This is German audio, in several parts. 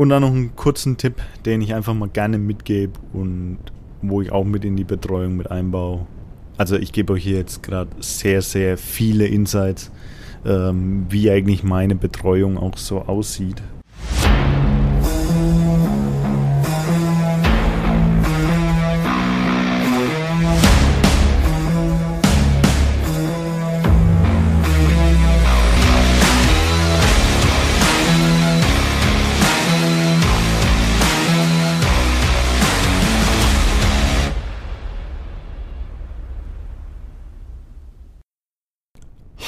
Und dann noch einen kurzen Tipp, den ich einfach mal gerne mitgebe und wo ich auch mit in die Betreuung mit einbaue. Also ich gebe euch hier jetzt gerade sehr, sehr viele Insights, ähm, wie eigentlich meine Betreuung auch so aussieht.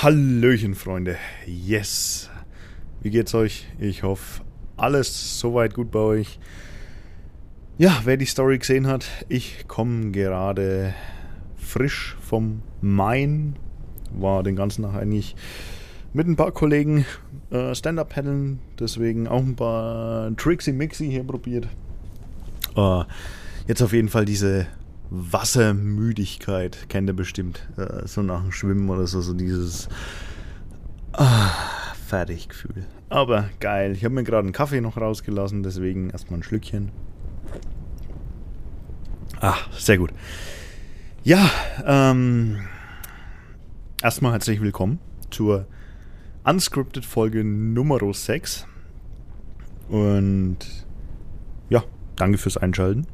Hallöchen, Freunde. Yes. Wie geht's euch? Ich hoffe, alles soweit gut bei euch. Ja, wer die Story gesehen hat, ich komme gerade frisch vom Main. War den ganzen Tag eigentlich mit ein paar Kollegen äh, Stand-Up paddeln. Deswegen auch ein paar Trixie Mixi hier probiert. Äh, jetzt auf jeden Fall diese Wassermüdigkeit, kennt ihr bestimmt. Äh, so nach dem Schwimmen oder so, so dieses ah, Fertiggefühl. Aber geil. Ich habe mir gerade einen Kaffee noch rausgelassen, deswegen erstmal ein Schlückchen. Ah, sehr gut. Ja, ähm, erstmal herzlich willkommen zur Unscripted Folge Nummer 6. Und ja, danke fürs Einschalten.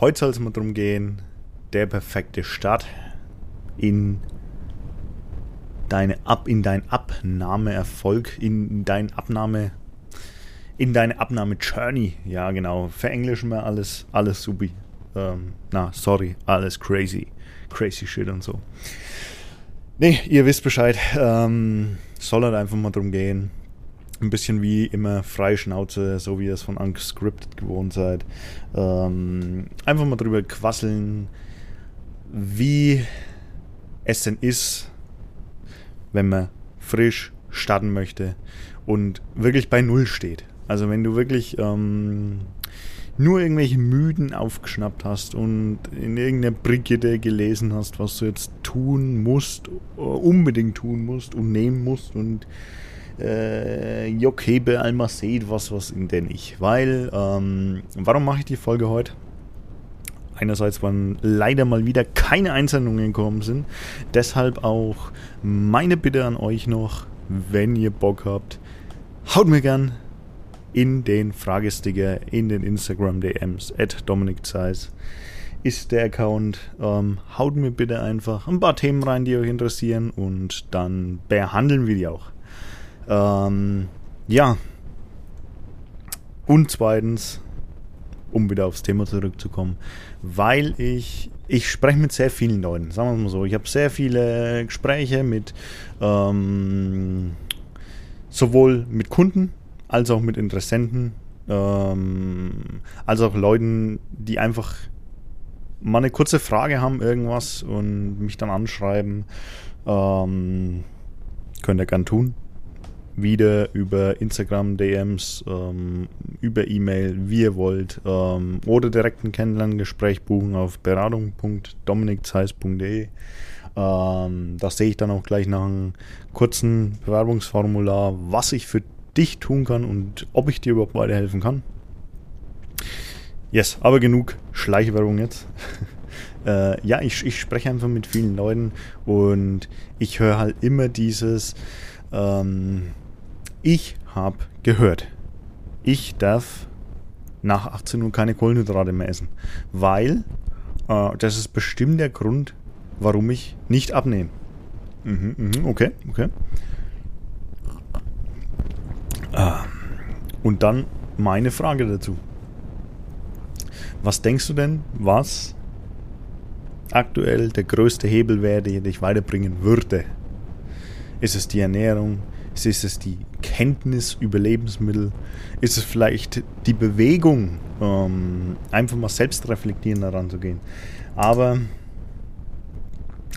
Heute soll es mal darum gehen, der perfekte Start in deine Ab in dein Abnahmeerfolg, in dein Abnahme in deine Abnahme Journey. Ja, genau. Verenglischen wir alles, alles supi. Ähm, na, sorry, alles crazy, crazy shit und so. Nee, ihr wisst Bescheid. Ähm, soll halt einfach mal darum gehen, ein bisschen wie immer freie Schnauze, so wie ihr es von Unscripted gewohnt seid. Ähm, einfach mal drüber quasseln, wie es denn ist, wenn man frisch starten möchte und wirklich bei Null steht. Also wenn du wirklich ähm, nur irgendwelche Mythen aufgeschnappt hast und in irgendeiner Brigitte gelesen hast, was du jetzt tun musst, unbedingt tun musst und nehmen musst und äh, Jokebe Almaced, was, was denn ich. Weil, ähm, warum mache ich die Folge heute? Einerseits, weil leider mal wieder keine Einsendungen gekommen sind. Deshalb auch meine Bitte an euch noch, wenn ihr Bock habt, haut mir gern in den Fragesticker, in den Instagram-DMs, at Dominik Zeiss ist der Account. Ähm, haut mir bitte einfach ein paar Themen rein, die euch interessieren und dann behandeln wir die auch. Ähm, ja. Und zweitens, um wieder aufs Thema zurückzukommen, weil ich, ich spreche mit sehr vielen Leuten, sagen wir mal so. Ich habe sehr viele Gespräche mit ähm, sowohl mit Kunden als auch mit Interessenten, ähm, als auch Leuten, die einfach mal eine kurze Frage haben, irgendwas und mich dann anschreiben. Ähm, könnt ihr gern tun wieder über Instagram DMs, ähm, über E-Mail, wie ihr wollt, ähm, oder direkt ein Kennenlerngespräch buchen auf beratung.dominikzeiss.de. Ähm, da sehe ich dann auch gleich nach einem kurzen Bewerbungsformular, was ich für dich tun kann und ob ich dir überhaupt weiterhelfen kann. Yes, aber genug Schleichwerbung jetzt. äh, ja, ich, ich spreche einfach mit vielen Leuten und ich höre halt immer dieses, ähm, ich habe gehört, ich darf nach 18 Uhr keine Kohlenhydrate mehr essen, weil äh, das ist bestimmt der Grund, warum ich nicht abnehme. Mhm, mhm, okay, okay. Ah, und dann meine Frage dazu. Was denkst du denn, was aktuell der größte Hebel wäre, der dich weiterbringen würde? Ist es die Ernährung? Ist es die Kenntnis über Lebensmittel? Ist es vielleicht die Bewegung, ähm, einfach mal selbst reflektieren daran zu gehen? Aber,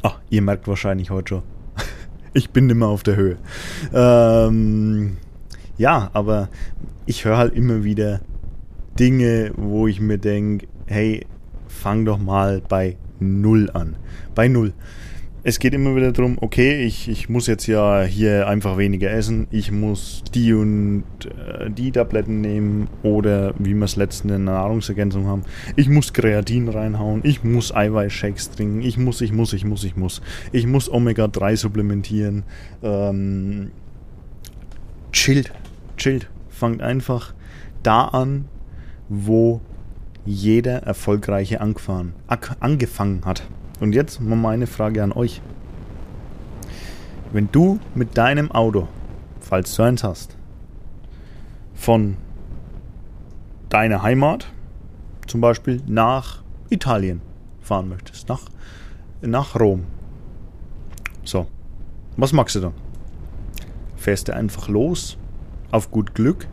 ach, ihr merkt wahrscheinlich heute schon, ich bin mehr auf der Höhe. Ähm, ja, aber ich höre halt immer wieder Dinge, wo ich mir denke, hey, fang doch mal bei Null an. Bei Null. Es geht immer wieder darum, okay, ich, ich muss jetzt ja hier einfach weniger essen, ich muss die und äh, die Tabletten nehmen oder wie wir es letztens in der Nahrungsergänzung haben, ich muss Kreatin reinhauen, ich muss Eiweißshakes trinken, ich muss, ich muss, ich muss, ich muss, ich muss Omega-3 supplementieren. Ähm, chillt, chillt, fangt einfach da an, wo jeder erfolgreiche angefangen hat. Und jetzt mal meine Frage an euch. Wenn du mit deinem Auto, falls du eins hast, von deiner Heimat zum Beispiel nach Italien fahren möchtest, nach, nach Rom. So, was magst du dann? Fährst du einfach los, auf gut Glück?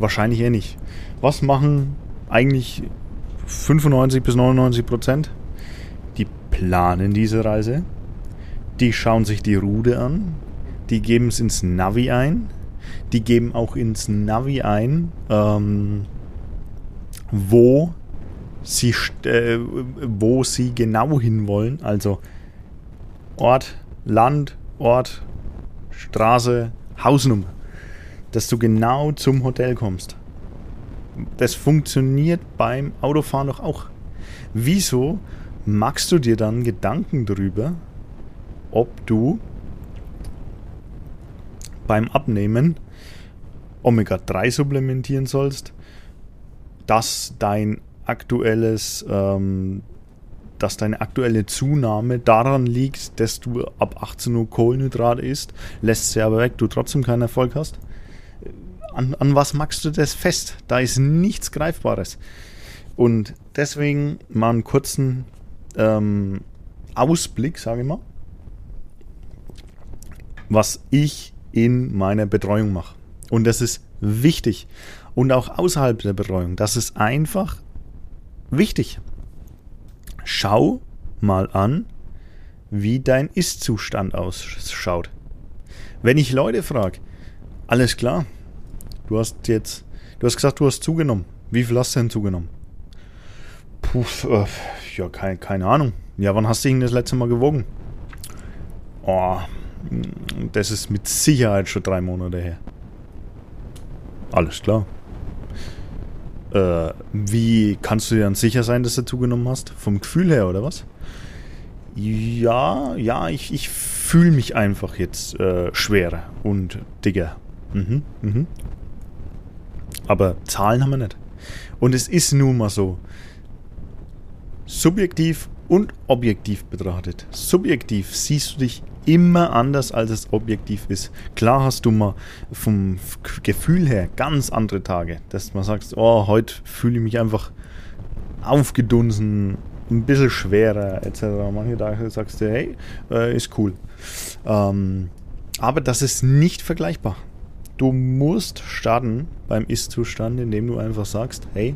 Wahrscheinlich eh nicht. Was machen eigentlich 95 bis 99 Prozent planen diese Reise, die schauen sich die Route an, die geben es ins Navi ein, die geben auch ins Navi ein, ähm, wo sie, äh, wo sie genau hinwollen, also Ort, Land, Ort, Straße, Hausnummer, dass du genau zum Hotel kommst. Das funktioniert beim Autofahren doch auch. Wieso machst du dir dann Gedanken darüber, ob du beim Abnehmen Omega-3 supplementieren sollst, dass dein aktuelles, ähm, dass deine aktuelle Zunahme daran liegt, dass du ab 18 Uhr Kohlenhydrat isst, lässt sie aber weg, du trotzdem keinen Erfolg hast. An, an was machst du das fest? Da ist nichts Greifbares. Und deswegen mal einen kurzen ähm, Ausblick, sage ich mal, was ich in meiner Betreuung mache. Und das ist wichtig. Und auch außerhalb der Betreuung. Das ist einfach wichtig. Schau mal an, wie dein Ist-Zustand ausschaut. Wenn ich Leute frage, alles klar, du hast jetzt, du hast gesagt, du hast zugenommen. Wie viel hast du denn zugenommen? Puh, ja, kein, keine Ahnung. Ja, wann hast du ihn das letzte Mal gewogen? Oh, das ist mit Sicherheit schon drei Monate her. Alles klar. Äh, wie kannst du dir dann sicher sein, dass du zugenommen hast? Vom Gefühl her, oder was? Ja, ja, ich, ich fühle mich einfach jetzt äh, schwerer und dicker. Mhm, mhm. Aber Zahlen haben wir nicht. Und es ist nun mal so subjektiv und objektiv betrachtet. Subjektiv siehst du dich immer anders, als es objektiv ist. Klar hast du mal vom Gefühl her ganz andere Tage, dass man sagt, oh, heute fühle ich mich einfach aufgedunsen, ein bisschen schwerer etc. Manche Tage sagst du, hey, äh, ist cool. Ähm, aber das ist nicht vergleichbar. Du musst starten beim Ist-Zustand, indem du einfach sagst, hey,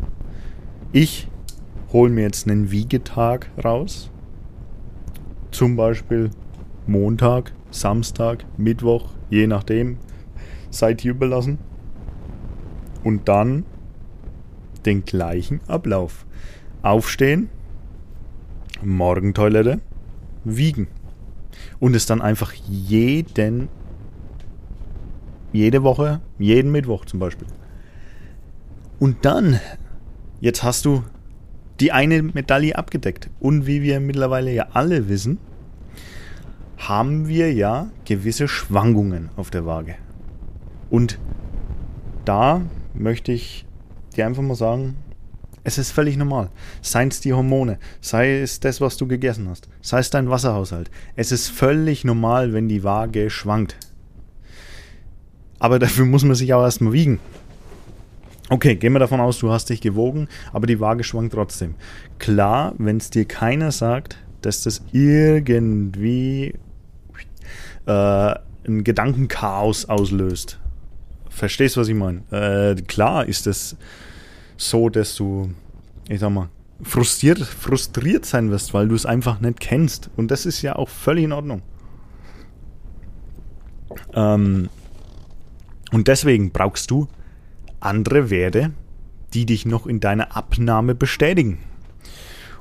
ich hole mir jetzt einen Wiegetag raus. Zum Beispiel Montag, Samstag, Mittwoch, je nachdem. Seid ihr überlassen. Und dann den gleichen Ablauf. Aufstehen, Morgentoilette, wiegen. Und es dann einfach jeden, jede Woche, jeden Mittwoch zum Beispiel. Und dann, jetzt hast du die eine Medaille abgedeckt. Und wie wir mittlerweile ja alle wissen, haben wir ja gewisse Schwankungen auf der Waage. Und da möchte ich dir einfach mal sagen, es ist völlig normal. Seien es die Hormone, sei es das, was du gegessen hast, sei es dein Wasserhaushalt. Es ist völlig normal, wenn die Waage schwankt. Aber dafür muss man sich auch erstmal wiegen. Okay, gehen wir davon aus, du hast dich gewogen, aber die Waage schwankt trotzdem. Klar, wenn es dir keiner sagt, dass das irgendwie äh, ein Gedankenchaos auslöst. Verstehst du, was ich meine? Äh, klar ist es so, dass du, ich sag mal, frustriert, frustriert sein wirst, weil du es einfach nicht kennst. Und das ist ja auch völlig in Ordnung. Ähm, und deswegen brauchst du andere Werte, die dich noch in deiner Abnahme bestätigen.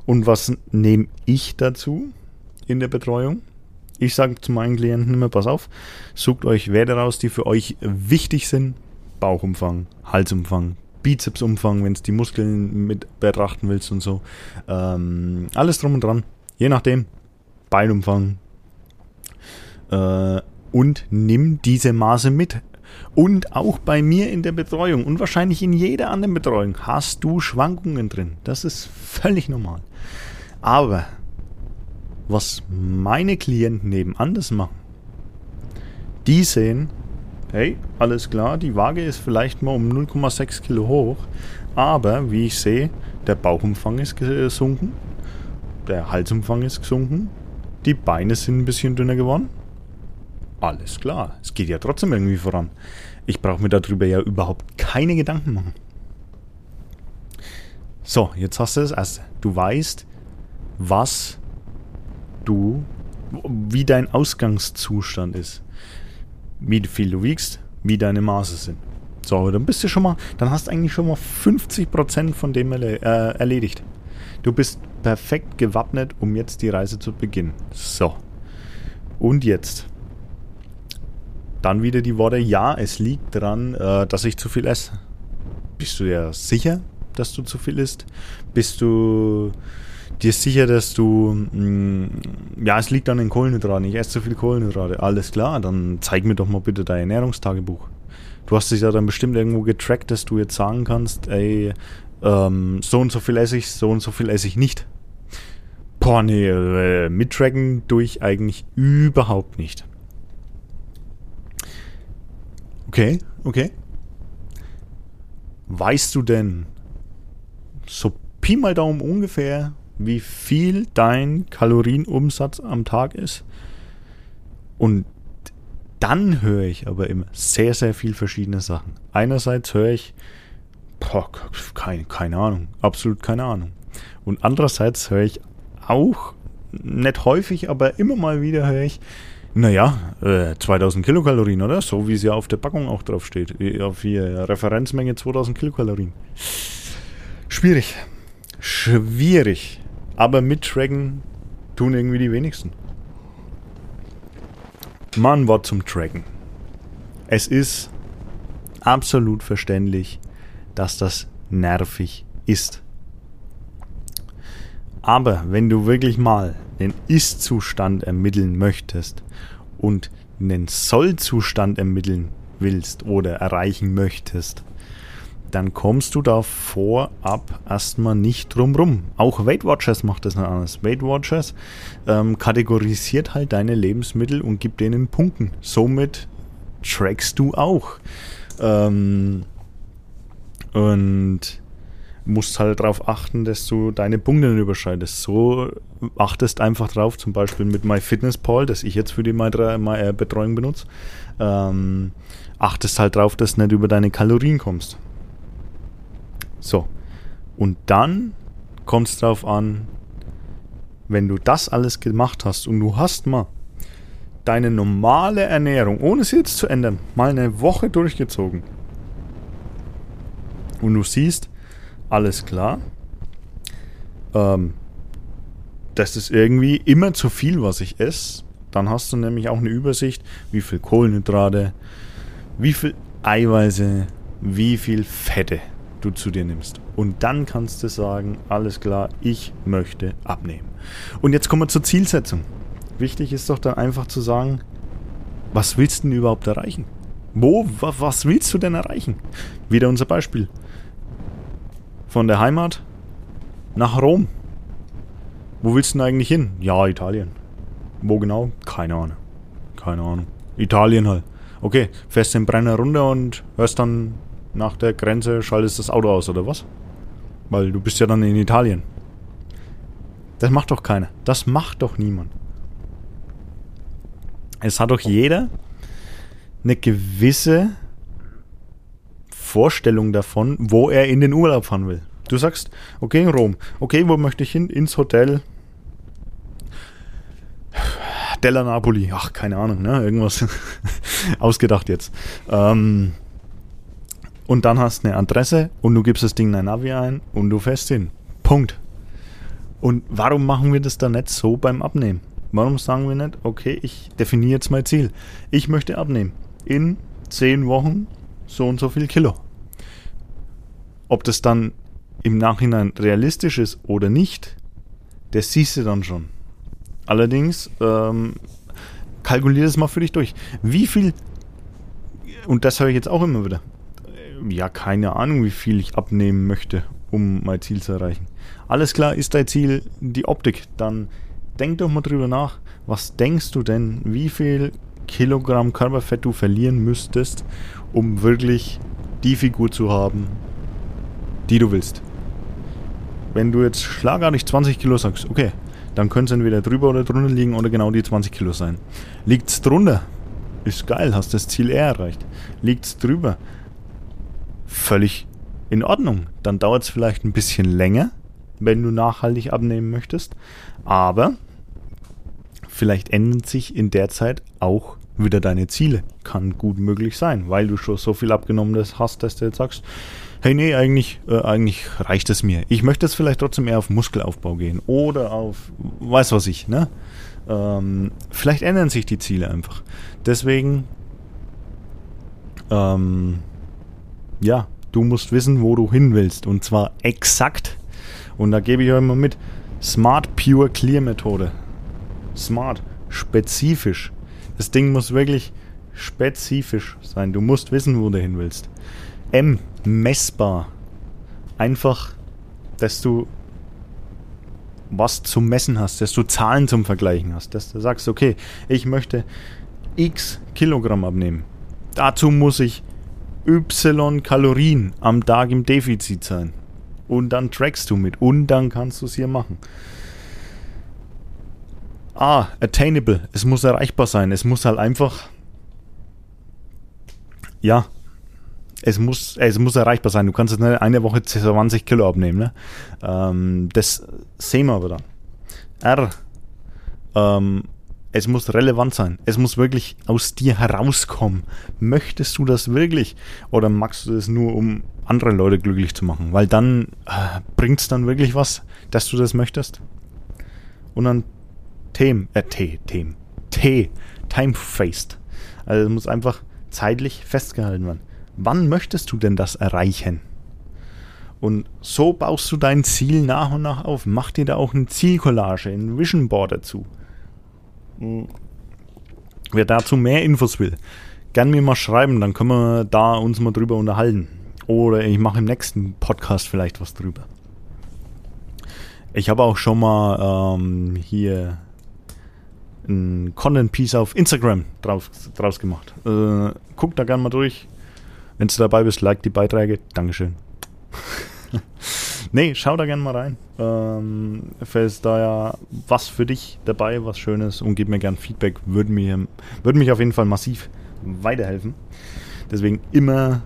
Und was nehme ich dazu? in der Betreuung. Ich sage zu meinen Klienten immer, pass auf, sucht euch Werte raus, die für euch wichtig sind. Bauchumfang, Halsumfang, Bizepsumfang, wenn es die Muskeln mit betrachten willst und so. Ähm, alles drum und dran. Je nachdem. Beinumfang. Äh, und nimm diese Maße mit. Und auch bei mir in der Betreuung und wahrscheinlich in jeder anderen Betreuung hast du Schwankungen drin. Das ist völlig normal. Aber was meine Klienten eben anders machen, die sehen, hey, alles klar, die Waage ist vielleicht mal um 0,6 Kilo hoch, aber wie ich sehe, der Bauchumfang ist gesunken, der Halsumfang ist gesunken, die Beine sind ein bisschen dünner geworden. Alles klar, es geht ja trotzdem irgendwie voran. Ich brauche mir darüber ja überhaupt keine Gedanken machen. So, jetzt hast du das erste. Du weißt, was du, wie dein Ausgangszustand ist wie viel du wiegst, wie deine Maße sind. So, dann bist du schon mal, dann hast du eigentlich schon mal 50% von dem erle äh, erledigt. Du bist perfekt gewappnet, um jetzt die Reise zu beginnen. So. Und jetzt. Dann wieder die Worte, ja, es liegt daran, äh, dass ich zu viel esse. Bist du dir sicher, dass du zu viel isst? Bist du dir sicher, dass du, mh, mm, ja, es liegt an den Kohlenhydraten, ich esse zu viel Kohlenhydrate. Alles klar, dann zeig mir doch mal bitte dein Ernährungstagebuch. Du hast dich ja dann bestimmt irgendwo getrackt, dass du jetzt sagen kannst, ey, ähm, so und so viel esse ich, so und so viel esse ich nicht. Boah, nee, äh, mittracken durch eigentlich überhaupt nicht. Okay, okay. Weißt du denn so Pi mal Daumen ungefähr, wie viel dein Kalorienumsatz am Tag ist. Und dann höre ich aber immer sehr, sehr viel verschiedene Sachen. Einerseits höre ich, boah, keine, keine Ahnung, absolut keine Ahnung. Und andererseits höre ich auch, nicht häufig, aber immer mal wieder höre ich, naja, äh, 2000 Kilokalorien, oder? So wie es ja auf der Packung auch drauf steht. Auf die Referenzmenge 2000 Kilokalorien. Schwierig. Schwierig. Aber mittracken tun irgendwie die wenigsten. Mal ein Wort zum Tracken. Es ist absolut verständlich, dass das nervig ist. Aber wenn du wirklich mal den Ist-Zustand ermitteln möchtest und einen Soll-Zustand ermitteln willst oder erreichen möchtest, dann kommst du da vorab erstmal nicht drum rum. Auch Weight Watchers macht das nicht anders. Weight Watchers ähm, kategorisiert halt deine Lebensmittel und gibt denen Punkten. Somit trackst du auch. Ähm, und musst halt darauf achten, dass du deine Punkte nicht überschreitest. So achtest einfach drauf, zum Beispiel mit MyFitnessPal, das ich jetzt für die äh, Betreuung benutze, ähm, achtest halt drauf, dass du nicht über deine Kalorien kommst. So. Und dann kommt es darauf an, wenn du das alles gemacht hast und du hast mal deine normale Ernährung, ohne sie jetzt zu ändern, mal eine Woche durchgezogen. Und du siehst, alles klar, ähm, das ist irgendwie immer zu viel, was ich esse. Dann hast du nämlich auch eine Übersicht, wie viel Kohlenhydrate, wie viel Eiweiße, wie viel Fette du zu dir nimmst. Und dann kannst du sagen, alles klar, ich möchte abnehmen. Und jetzt kommen wir zur Zielsetzung. Wichtig ist doch dann einfach zu sagen, was willst du denn überhaupt erreichen? Wo, was willst du denn erreichen? Wieder unser Beispiel. Von der Heimat nach Rom. Wo willst du denn eigentlich hin? Ja, Italien. Wo genau? Keine Ahnung. Keine Ahnung. Italien halt. Okay, fährst den Brenner runter und hörst dann nach der Grenze schaltest das Auto aus, oder was? Weil du bist ja dann in Italien. Das macht doch keiner. Das macht doch niemand. Es hat doch jeder eine gewisse Vorstellung davon, wo er in den Urlaub fahren will. Du sagst, okay, in Rom. Okay, wo möchte ich hin? Ins Hotel Della Napoli. Ach, keine Ahnung, ne? Irgendwas ausgedacht jetzt. Ähm, und dann hast du eine Adresse und du gibst das Ding in dein Navi ein und du fährst hin. Punkt. Und warum machen wir das dann nicht so beim Abnehmen? Warum sagen wir nicht, okay, ich definiere jetzt mein Ziel. Ich möchte abnehmen. In 10 Wochen so und so viel Kilo. Ob das dann im Nachhinein realistisch ist oder nicht, das siehst du dann schon. Allerdings, ähm, kalkulier das mal für dich durch. Wie viel, und das höre ich jetzt auch immer wieder, ja, keine Ahnung, wie viel ich abnehmen möchte, um mein Ziel zu erreichen. Alles klar, ist dein Ziel die Optik, dann denk doch mal drüber nach. Was denkst du denn, wie viel Kilogramm Körperfett du verlieren müsstest, um wirklich die Figur zu haben, die du willst? Wenn du jetzt schlagartig 20 Kilo sagst, okay, dann können es entweder drüber oder drunter liegen oder genau die 20 Kilo sein. Liegt es drunter, ist geil, hast das Ziel eher erreicht. Liegt es drüber, völlig in Ordnung. Dann dauert es vielleicht ein bisschen länger, wenn du nachhaltig abnehmen möchtest. Aber vielleicht ändern sich in der Zeit auch wieder deine Ziele. Kann gut möglich sein, weil du schon so viel abgenommen hast, dass du jetzt sagst, hey nee, eigentlich, äh, eigentlich reicht es mir. Ich möchte jetzt vielleicht trotzdem eher auf Muskelaufbau gehen oder auf, weiß was ich, ne? Ähm, vielleicht ändern sich die Ziele einfach. Deswegen, ähm, ja, du musst wissen, wo du hin willst und zwar exakt. Und da gebe ich euch mal mit, Smart Pure Clear Methode. Smart, spezifisch. Das Ding muss wirklich spezifisch sein. Du musst wissen, wo du hin willst. M, messbar. Einfach, dass du was zum Messen hast, dass du Zahlen zum Vergleichen hast, dass du sagst, okay, ich möchte x Kilogramm abnehmen. Dazu muss ich y Kalorien am Tag im Defizit sein. Und dann trackst du mit und dann kannst du es hier machen. Ah, attainable. Es muss erreichbar sein. Es muss halt einfach. Ja. Es muss, es muss erreichbar sein. Du kannst jetzt nicht eine Woche 20 Kilo abnehmen. Ne? Ähm, das sehen wir aber dann. R. Ähm, es muss relevant sein. Es muss wirklich aus dir herauskommen. Möchtest du das wirklich? Oder magst du das nur, um andere Leute glücklich zu machen? Weil dann äh, bringt es dann wirklich was, dass du das möchtest. Und dann Themen, äh, T, Themen, T, time-faced. Also es muss einfach zeitlich festgehalten werden. Wann möchtest du denn das erreichen? Und so baust du dein Ziel nach und nach auf. Mach dir da auch eine Zielcollage, ein Vision Board dazu. Hm. Wer dazu mehr Infos will, gern mir mal schreiben, dann können wir da uns mal drüber unterhalten. Oder ich mache im nächsten Podcast vielleicht was drüber. Ich habe auch schon mal ähm, hier ein Content Piece auf Instagram draus, draus gemacht. Äh, guck da gerne mal durch. Wenn du dabei bist, like die Beiträge. Dankeschön. nee, schau da gerne mal rein. Ähm, ist da ja was für dich dabei, was Schönes und gib mir gerne Feedback. Würde mir, würde mich auf jeden Fall massiv weiterhelfen. Deswegen immer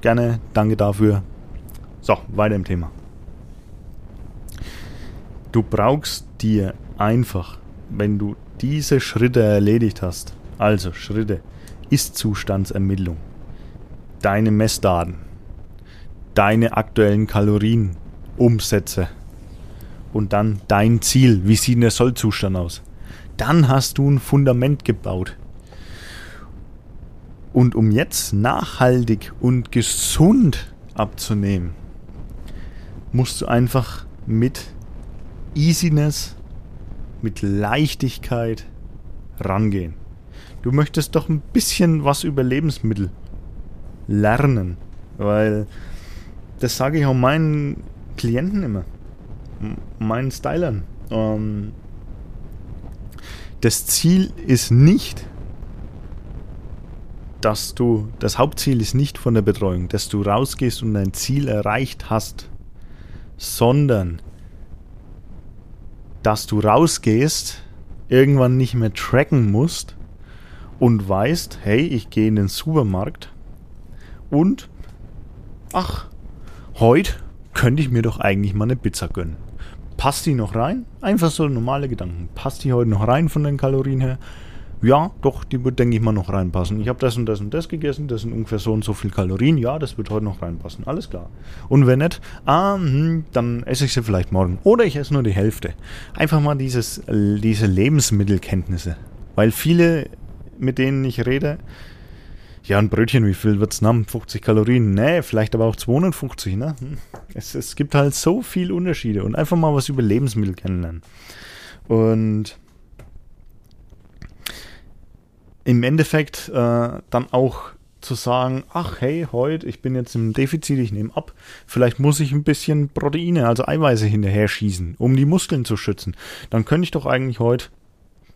gerne danke dafür. So, weiter im Thema. Du brauchst dir einfach, wenn du diese Schritte erledigt hast, also Schritte, Ist-Zustandsermittlung, deine Messdaten, deine aktuellen Kalorien, Umsätze und dann dein Ziel, wie sieht der Sollzustand aus, dann hast du ein Fundament gebaut. Und um jetzt nachhaltig und gesund abzunehmen, musst du einfach mit Easiness mit Leichtigkeit rangehen. Du möchtest doch ein bisschen was über Lebensmittel lernen, weil das sage ich auch meinen Klienten immer, meinen Stylern. Ähm, das Ziel ist nicht, dass du, das Hauptziel ist nicht von der Betreuung, dass du rausgehst und dein Ziel erreicht hast, sondern dass du rausgehst, irgendwann nicht mehr tracken musst und weißt, hey, ich gehe in den Supermarkt und ach, heute könnte ich mir doch eigentlich mal eine Pizza gönnen. Passt die noch rein? Einfach so normale Gedanken. Passt die heute noch rein von den Kalorien her? Ja, doch, die wird, denke ich mal, noch reinpassen. Ich habe das und das und das gegessen, das sind ungefähr so und so viel Kalorien. Ja, das wird heute noch reinpassen. Alles klar. Und wenn nicht, ah, hm, dann esse ich sie vielleicht morgen. Oder ich esse nur die Hälfte. Einfach mal dieses, diese Lebensmittelkenntnisse. Weil viele, mit denen ich rede, ja, ein Brötchen, wie viel wird es haben? 50 Kalorien? Nee, vielleicht aber auch 250, ne? Hm. Es, es gibt halt so viele Unterschiede und einfach mal was über Lebensmittel kennenlernen. Und im Endeffekt äh, dann auch zu sagen, ach hey, heute, ich bin jetzt im Defizit, ich nehme ab, vielleicht muss ich ein bisschen Proteine, also Eiweiße hinterher schießen, um die Muskeln zu schützen. Dann könnte ich doch eigentlich heute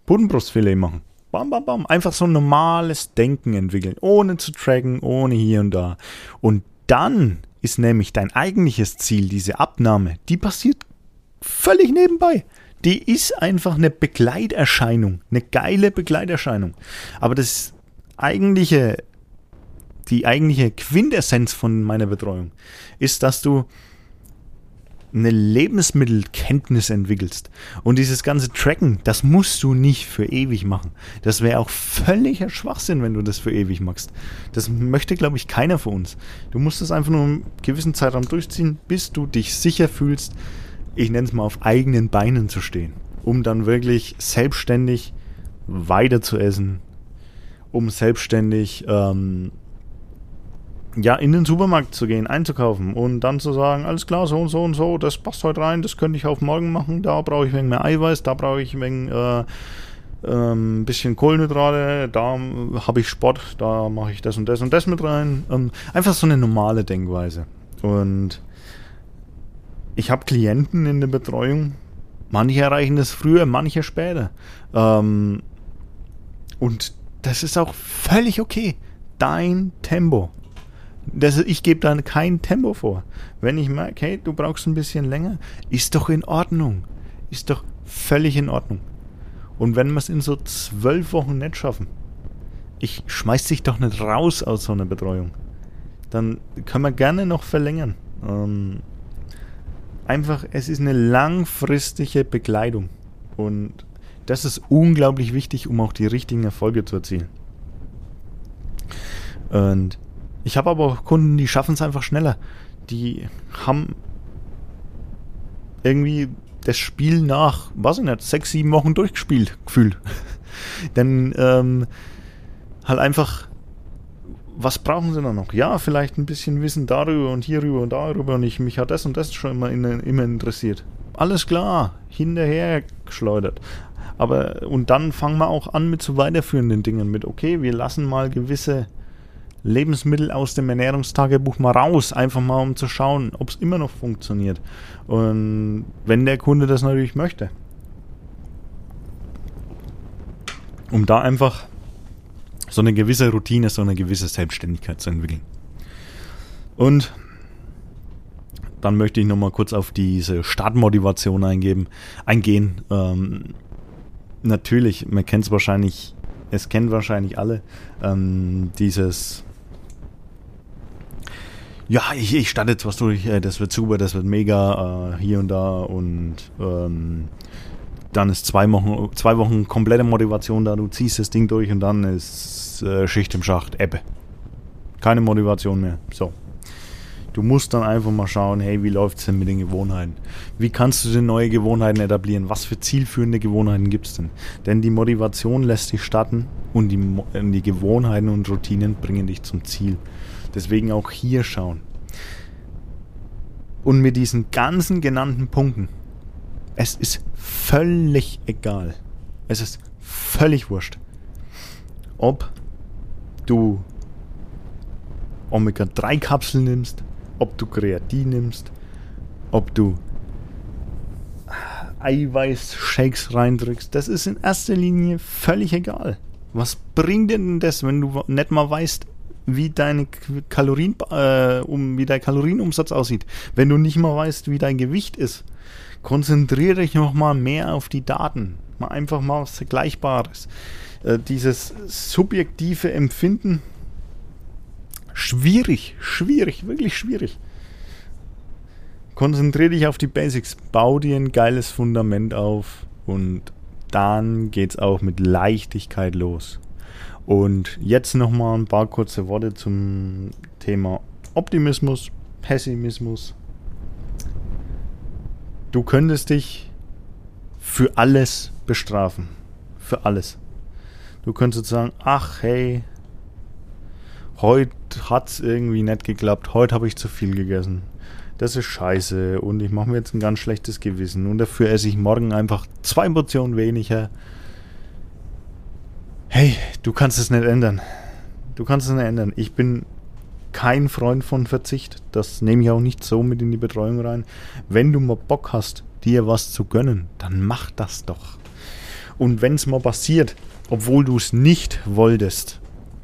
Pudenbrustfilet machen. Bam, bam, bam. Einfach so ein normales Denken entwickeln, ohne zu tracken, ohne hier und da. Und dann ist nämlich dein eigentliches Ziel, diese Abnahme, die passiert völlig nebenbei. Die ist einfach eine Begleiterscheinung, eine geile Begleiterscheinung. Aber das eigentliche, die eigentliche Quintessenz von meiner Betreuung ist, dass du eine Lebensmittelkenntnis entwickelst. Und dieses ganze Tracken, das musst du nicht für ewig machen. Das wäre auch völliger Schwachsinn, wenn du das für ewig machst. Das möchte, glaube ich, keiner von uns. Du musst es einfach nur einen gewissen Zeitraum durchziehen, bis du dich sicher fühlst, ich nenne es mal auf eigenen Beinen zu stehen. Um dann wirklich selbstständig weiter zu essen, um selbstständig ähm, ja, in den Supermarkt zu gehen, einzukaufen und dann zu sagen, alles klar, so und so und so, das passt heute rein, das könnte ich auf morgen machen, da brauche ich wegen mehr Eiweiß, da brauche ich wegen äh, ein ähm, bisschen Kohlenhydrate, da habe ich Sport, da mache ich das und das und das mit rein. Ähm, einfach so eine normale Denkweise. Und ich habe Klienten in der Betreuung, manche erreichen das früher, manche später. Ähm, und das ist auch völlig okay. Dein Tempo. Das, ich gebe da kein Tempo vor. Wenn ich merke, hey, du brauchst ein bisschen länger, ist doch in Ordnung. Ist doch völlig in Ordnung. Und wenn wir es in so zwölf Wochen nicht schaffen, ich schmeiß dich doch nicht raus aus so einer Betreuung. Dann können wir gerne noch verlängern. Ähm, einfach, es ist eine langfristige Begleitung. Und das ist unglaublich wichtig, um auch die richtigen Erfolge zu erzielen. Und ich habe aber auch Kunden, die schaffen es einfach schneller. Die haben irgendwie das Spiel nach, weiß ich nicht, sechs, sieben Wochen durchgespielt, gefühlt. Denn ähm, halt einfach, was brauchen sie dann noch? Ja, vielleicht ein bisschen Wissen darüber und hierüber und darüber und ich, mich hat das und das schon immer, in, immer interessiert. Alles klar, hinterher geschleudert. Aber, und dann fangen wir auch an mit so weiterführenden Dingen mit, okay, wir lassen mal gewisse Lebensmittel aus dem Ernährungstagebuch mal raus, einfach mal um zu schauen, ob es immer noch funktioniert. Und wenn der Kunde das natürlich möchte. Um da einfach so eine gewisse Routine, so eine gewisse Selbstständigkeit zu entwickeln. Und dann möchte ich nochmal kurz auf diese Startmotivation eingeben, eingehen. Ähm, natürlich, man kennt es wahrscheinlich, es kennen wahrscheinlich alle, ähm, dieses ja, ich, ich starte jetzt was durch, äh, das wird super, das wird mega, äh, hier und da und ähm, dann ist zwei Wochen, zwei Wochen komplette Motivation da, du ziehst das Ding durch und dann ist äh, Schicht im Schacht, Ebbe. Keine Motivation mehr. So. Du musst dann einfach mal schauen, hey, wie läuft es denn mit den Gewohnheiten? Wie kannst du denn neue Gewohnheiten etablieren? Was für zielführende Gewohnheiten gibt es denn? Denn die Motivation lässt dich starten und die, die Gewohnheiten und Routinen bringen dich zum Ziel. Deswegen auch hier schauen. Und mit diesen ganzen genannten Punkten, es ist völlig egal. Es ist völlig wurscht, ob du Omega-3-Kapseln nimmst, ob du Kreatin nimmst, ob du Eiweiß-Shakes reindrückst. Das ist in erster Linie völlig egal. Was bringt denn das, wenn du nicht mal weißt, wie deine Kalorien, äh, um, wie dein Kalorienumsatz aussieht, wenn du nicht mal weißt, wie dein Gewicht ist, konzentriere dich noch mal mehr auf die Daten. Mal einfach mal was Vergleichbares. Äh, dieses subjektive Empfinden, schwierig, schwierig, wirklich schwierig. Konzentriere dich auf die Basics, bau dir ein geiles Fundament auf und dann geht's auch mit Leichtigkeit los. Und jetzt nochmal ein paar kurze Worte zum Thema Optimismus, Pessimismus. Du könntest dich für alles bestrafen. Für alles. Du könntest sagen, ach hey, heute hat's irgendwie nicht geklappt, heute habe ich zu viel gegessen. Das ist scheiße und ich mache mir jetzt ein ganz schlechtes Gewissen und dafür esse ich morgen einfach zwei Portionen weniger. Hey, du kannst es nicht ändern. Du kannst es nicht ändern. Ich bin kein Freund von Verzicht. Das nehme ich auch nicht so mit in die Betreuung rein. Wenn du mal Bock hast, dir was zu gönnen, dann mach das doch. Und wenn es mal passiert, obwohl du es nicht wolltest,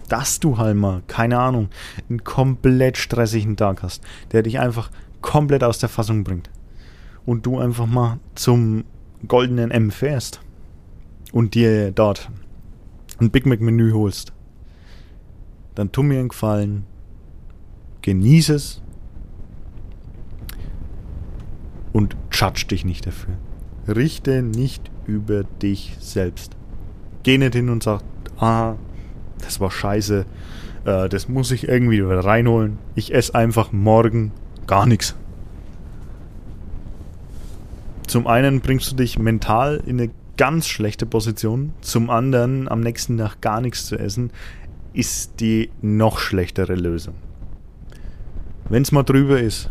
dass du halt mal, keine Ahnung, einen komplett stressigen Tag hast, der dich einfach komplett aus der Fassung bringt. Und du einfach mal zum goldenen M fährst und dir dort ein Big Mac Menü holst. Dann tu mir einen Gefallen, genieß es und judge dich nicht dafür. Richte nicht über dich selbst. Geh nicht hin und sag, ah, das war scheiße, äh, das muss ich irgendwie wieder reinholen. Ich esse einfach morgen gar nichts. Zum einen bringst du dich mental in eine ganz schlechte Position, zum anderen am nächsten Tag gar nichts zu essen, ist die noch schlechtere Lösung. Wenn es mal drüber ist,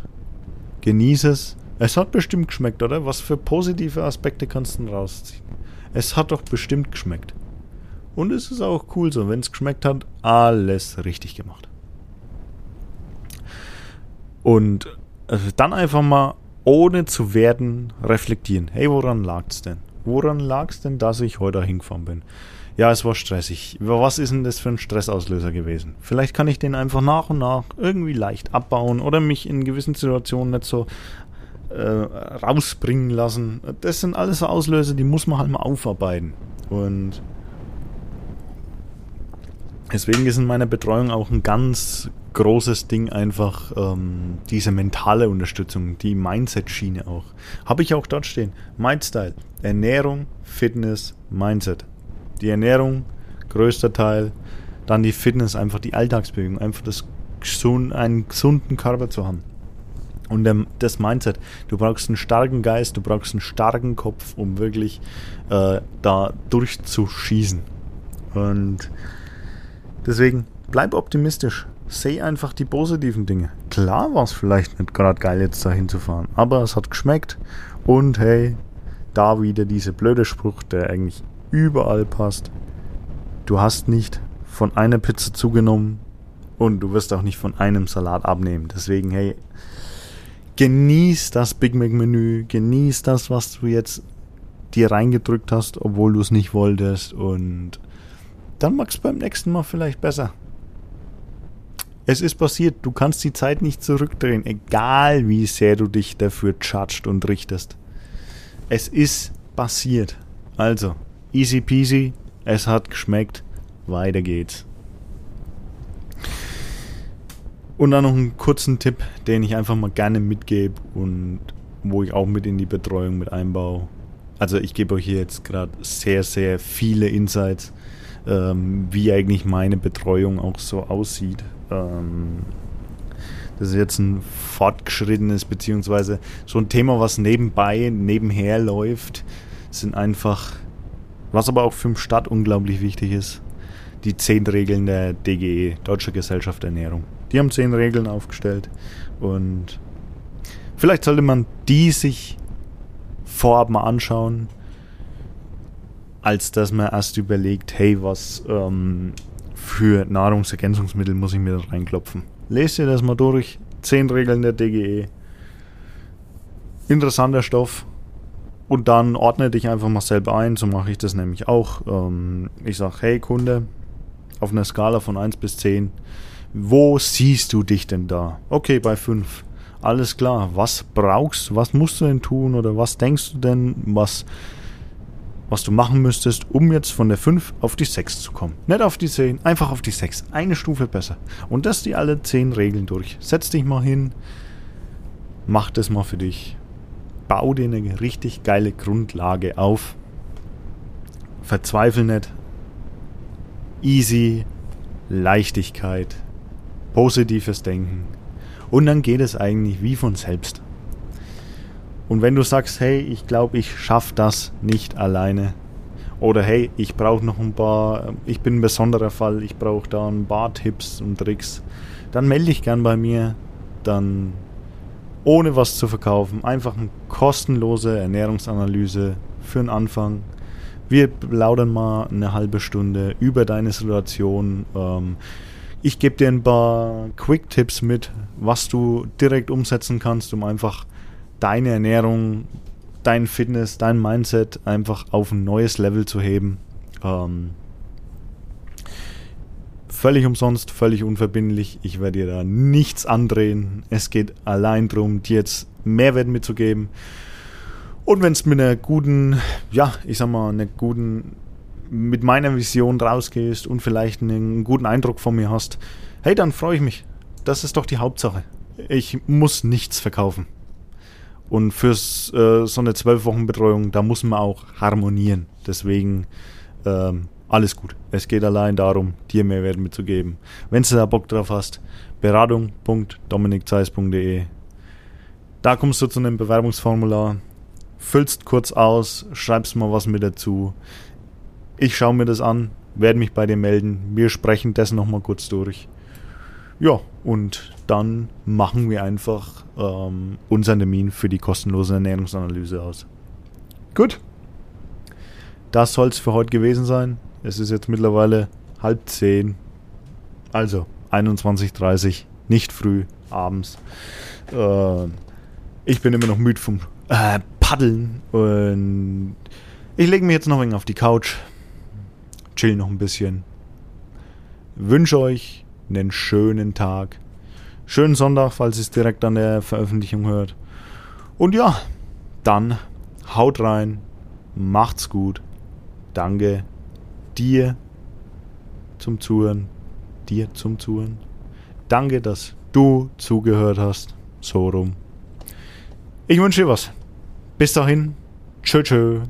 genieße es. Es hat bestimmt geschmeckt, oder? Was für positive Aspekte kannst du rausziehen? Es hat doch bestimmt geschmeckt. Und es ist auch cool so, wenn es geschmeckt hat, alles richtig gemacht. Und also dann einfach mal ohne zu werden reflektieren. Hey, woran lag es denn? Woran lag es denn, dass ich heute hingefahren bin? Ja, es war stressig. Was ist denn das für ein Stressauslöser gewesen? Vielleicht kann ich den einfach nach und nach irgendwie leicht abbauen oder mich in gewissen Situationen nicht so äh, rausbringen lassen. Das sind alles so Auslöser, die muss man halt mal aufarbeiten. Und deswegen ist in meiner Betreuung auch ein ganz großes Ding einfach ähm, diese mentale Unterstützung, die Mindset-Schiene auch. Habe ich auch dort stehen. Mindstyle, Ernährung, Fitness, Mindset. Die Ernährung, größter Teil, dann die Fitness, einfach die Alltagsbewegung, einfach das gesund, einen gesunden Körper zu haben. Und ähm, das Mindset, du brauchst einen starken Geist, du brauchst einen starken Kopf, um wirklich äh, da durchzuschießen. Und deswegen bleib optimistisch Seh einfach die positiven Dinge. Klar war es vielleicht nicht gerade geil, jetzt da hinzufahren, aber es hat geschmeckt und hey, da wieder dieser blöde Spruch, der eigentlich überall passt. Du hast nicht von einer Pizza zugenommen und du wirst auch nicht von einem Salat abnehmen. Deswegen, hey, genieß das Big Mac Menü, genieß das, was du jetzt dir reingedrückt hast, obwohl du es nicht wolltest und dann magst du beim nächsten Mal vielleicht besser. Es ist passiert, du kannst die Zeit nicht zurückdrehen, egal wie sehr du dich dafür judgst und richtest. Es ist passiert. Also, easy peasy, es hat geschmeckt, weiter geht's. Und dann noch einen kurzen Tipp, den ich einfach mal gerne mitgebe und wo ich auch mit in die Betreuung mit einbaue. Also ich gebe euch hier jetzt gerade sehr, sehr viele Insights, ähm, wie eigentlich meine Betreuung auch so aussieht. Ähm, das ist jetzt ein fortgeschrittenes, beziehungsweise so ein Thema, was nebenbei, nebenher läuft, sind einfach, was aber auch für den Stadt unglaublich wichtig ist, die zehn Regeln der DGE, Deutsche Gesellschaft Ernährung. Die haben zehn Regeln aufgestellt und vielleicht sollte man die sich vorab mal anschauen, als dass man erst überlegt, hey, was ähm, für Nahrungsergänzungsmittel muss ich mir da reinklopfen. Lest dir das mal durch. Zehn Regeln der DGE. Interessanter Stoff. Und dann ordne dich einfach mal selber ein. So mache ich das nämlich auch. Ähm, ich sage, hey Kunde, auf einer Skala von 1 bis 10, wo siehst du dich denn da? Okay, bei 5. Alles klar. Was brauchst du? Was musst du denn tun? Oder was denkst du denn? Was was du machen müsstest, um jetzt von der 5 auf die 6 zu kommen. Nicht auf die 10, einfach auf die 6. Eine Stufe besser. Und das die alle 10 Regeln durch. Setz dich mal hin, mach das mal für dich. Bau dir eine richtig geile Grundlage auf. verzweifel nicht. Easy, Leichtigkeit, positives Denken. Und dann geht es eigentlich wie von selbst. Und wenn du sagst, hey, ich glaube, ich schaffe das nicht alleine, oder hey, ich brauche noch ein paar, ich bin ein besonderer Fall, ich brauche da ein paar Tipps und Tricks, dann melde dich gern bei mir. Dann ohne was zu verkaufen, einfach eine kostenlose Ernährungsanalyse für den Anfang. Wir plaudern mal eine halbe Stunde über deine Situation. Ähm, ich gebe dir ein paar Quick-Tipps mit, was du direkt umsetzen kannst, um einfach deine Ernährung dein Fitness, dein Mindset einfach auf ein neues Level zu heben. Ähm, völlig umsonst, völlig unverbindlich. Ich werde dir da nichts andrehen. Es geht allein darum, dir jetzt Mehrwert mitzugeben. Und wenn es mit einer guten, ja, ich sag mal, einer guten, mit meiner Vision rausgehst und vielleicht einen guten Eindruck von mir hast, hey, dann freue ich mich. Das ist doch die Hauptsache. Ich muss nichts verkaufen. Und für äh, so eine zwölf Wochen Betreuung, da muss man auch harmonieren. Deswegen ähm, alles gut. Es geht allein darum, dir Mehrwert mitzugeben. Wenn du da Bock drauf hast, beratung.dominikzeis.de. Da kommst du zu einem Bewerbungsformular, füllst kurz aus, schreibst mal was mit dazu. Ich schaue mir das an, werde mich bei dir melden. Wir sprechen das nochmal kurz durch. Ja, und dann machen wir einfach ähm, unseren Termin für die kostenlose Ernährungsanalyse aus. Gut. Das soll es für heute gewesen sein. Es ist jetzt mittlerweile halb zehn. Also 21.30 nicht früh, abends. Äh, ich bin immer noch müde vom äh, Paddeln und ich lege mich jetzt noch ein wenig auf die Couch, chill noch ein bisschen. Wünsche euch einen schönen Tag. Schönen Sonntag, falls ihr es direkt an der Veröffentlichung hört. Und ja, dann haut rein, macht's gut. Danke dir zum Zuhören, dir zum Zuhören. Danke, dass du zugehört hast. So rum. Ich wünsche dir was. Bis dahin. Tschö, tschö.